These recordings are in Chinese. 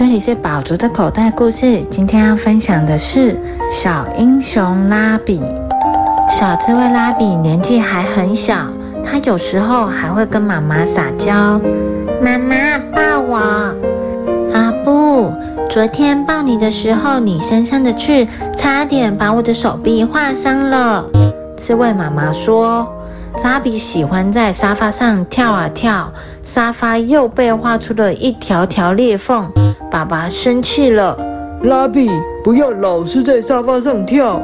这里是宝竹的口袋故事。今天要分享的是小英雄拉比。小刺猬拉比年纪还很小，他有时候还会跟妈妈撒娇：“妈妈抱我。”啊不！昨天抱你的时候，你身上的刺差点把我的手臂划伤了。刺猬妈妈说。拉比喜欢在沙发上跳啊跳，沙发又被划出了一条条裂缝。爸爸生气了，拉比不要老是在沙发上跳。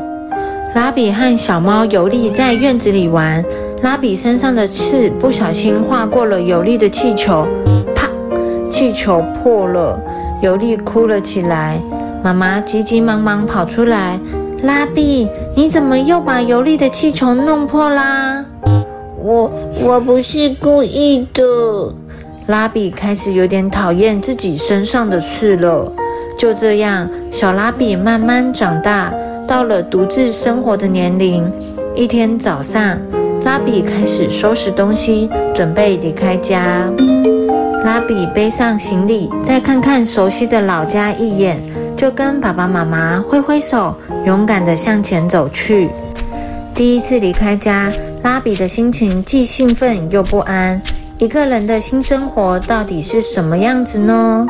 拉比和小猫尤利在院子里玩，拉比身上的刺不小心划过了尤利的气球，啪！气球破了，尤利哭了起来。妈妈急急忙忙跑出来，拉比，你怎么又把尤利的气球弄破啦？我我不是故意的。拉比开始有点讨厌自己身上的刺了。就这样，小拉比慢慢长大，到了独自生活的年龄。一天早上，拉比开始收拾东西，准备离开家。拉比背上行李，再看看熟悉的老家一眼，就跟爸爸妈妈挥挥手，勇敢地向前走去。第一次离开家。拉比的心情既兴奋又不安。一个人的新生活到底是什么样子呢？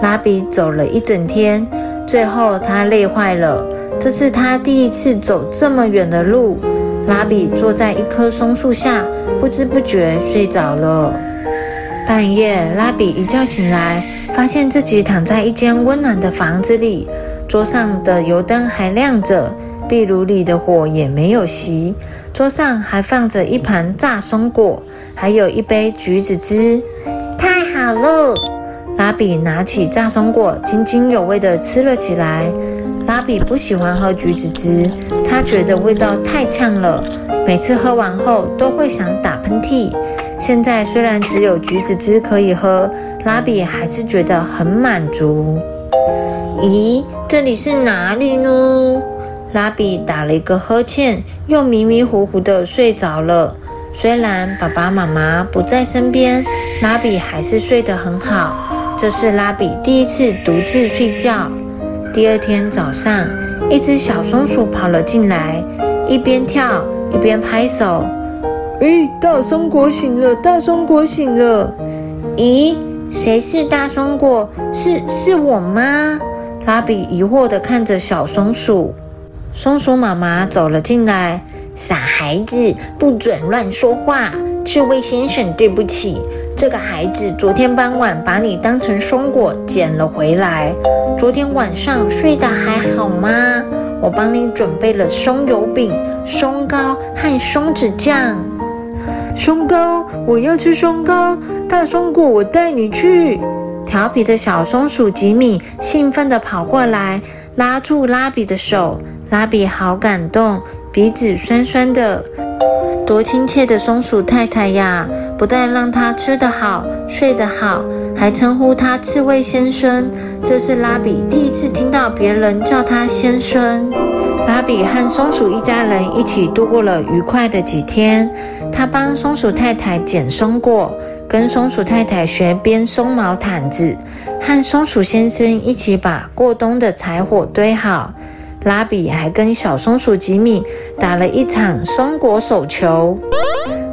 拉比走了一整天，最后他累坏了。这是他第一次走这么远的路。拉比坐在一棵松树下，不知不觉睡着了。半夜，拉比一觉醒来，发现自己躺在一间温暖的房子里，桌上的油灯还亮着。壁炉里的火也没有熄，桌上还放着一盘炸松果，还有一杯橘子汁，太好了！拉比拿起炸松果，津津有味地吃了起来。拉比不喜欢喝橘子汁，他觉得味道太呛了，每次喝完后都会想打喷嚏。现在虽然只有橘子汁可以喝，拉比还是觉得很满足。咦，这里是哪里呢？拉比打了一个呵欠，又迷迷糊糊的睡着了。虽然爸爸妈妈不在身边，拉比还是睡得很好。这是拉比第一次独自睡觉。第二天早上，一只小松鼠跑了进来，一边跳一边拍手：“咦，大松果醒了！大松果醒了！”咦，谁是大松果？是是我吗？拉比疑惑地看着小松鼠。松鼠妈妈走了进来，傻孩子，不准乱说话。刺猬先生，对不起，这个孩子昨天傍晚把你当成松果捡了回来。昨天晚上睡得还好吗？我帮你准备了松油饼、松糕和松子酱。松糕，我要吃松糕。大松果，我带你去。调皮的小松鼠吉米兴奋地跑过来，拉住拉比的手。拉比好感动，鼻子酸酸的。多亲切的松鼠太太呀！不但让他吃得好、睡得好，还称呼他刺猬先生。这是拉比第一次听到别人叫他先生。拉比和松鼠一家人一起度过了愉快的几天。他帮松鼠太太捡松果，跟松鼠太太学编松毛毯子，和松鼠先生一起把过冬的柴火堆好。拉比还跟小松鼠吉米打了一场松果手球。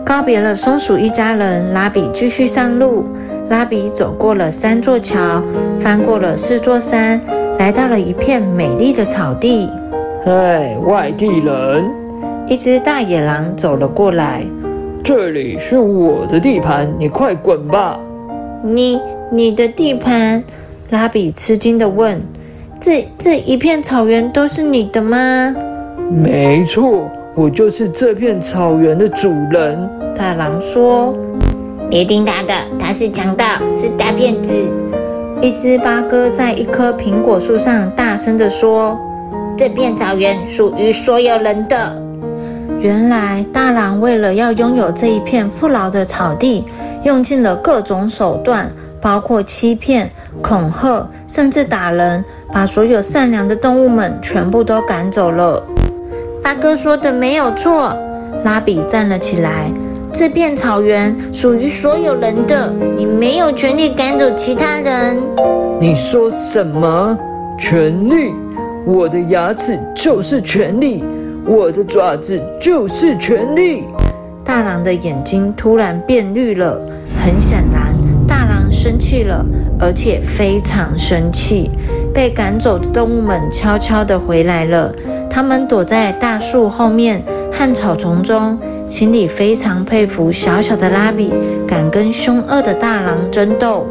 告别了松鼠一家人，拉比继续上路。拉比走过了三座桥，翻过了四座山，来到了一片美丽的草地。嗨，外地人！一只大野狼走了过来。这里是我的地盘，你快滚吧！你你的地盘？拉比吃惊地问。这这一片草原都是你的吗？没错，我就是这片草原的主人。大狼说：“别听他的，他是强盗，是大骗子。”一只八哥在一棵苹果树上大声地说：“这片草原属于所有人的。”原来大狼为了要拥有这一片富饶的草地，用尽了各种手段。包括欺骗、恐吓，甚至打人，把所有善良的动物们全部都赶走了。八哥说的没有错。拉比站了起来，这片草原属于所有人的，你没有权利赶走其他人。你说什么？权利？我的牙齿就是权利，我的爪子就是权利。大狼的眼睛突然变绿了，很显然，大狼生气了，而且非常生气。被赶走的动物们悄悄地回来了，他们躲在大树后面和草丛中，心里非常佩服小小的拉比敢跟凶恶的大狼争斗。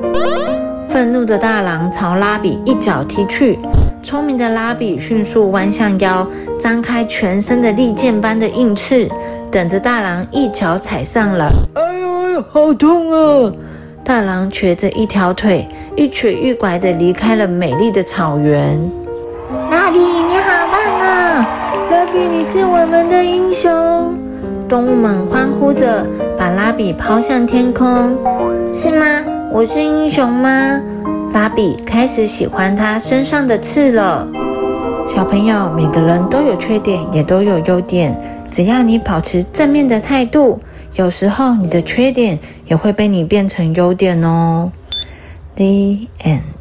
愤怒的大狼朝拉比一脚踢去，聪明的拉比迅速弯下腰，张开全身的利剑般的硬翅。等着大狼一脚踩上了，哎呦哎呦，好痛啊！大狼瘸着一条腿，一瘸一拐地离开了美丽的草原。拉比，你好棒啊！拉比，你是我们的英雄！动物们欢呼着，把拉比抛向天空。是吗？我是英雄吗？芭比开始喜欢他身上的刺了。小朋友，每个人都有缺点，也都有优点。只要你保持正面的态度，有时候你的缺点也会被你变成优点哦。The end.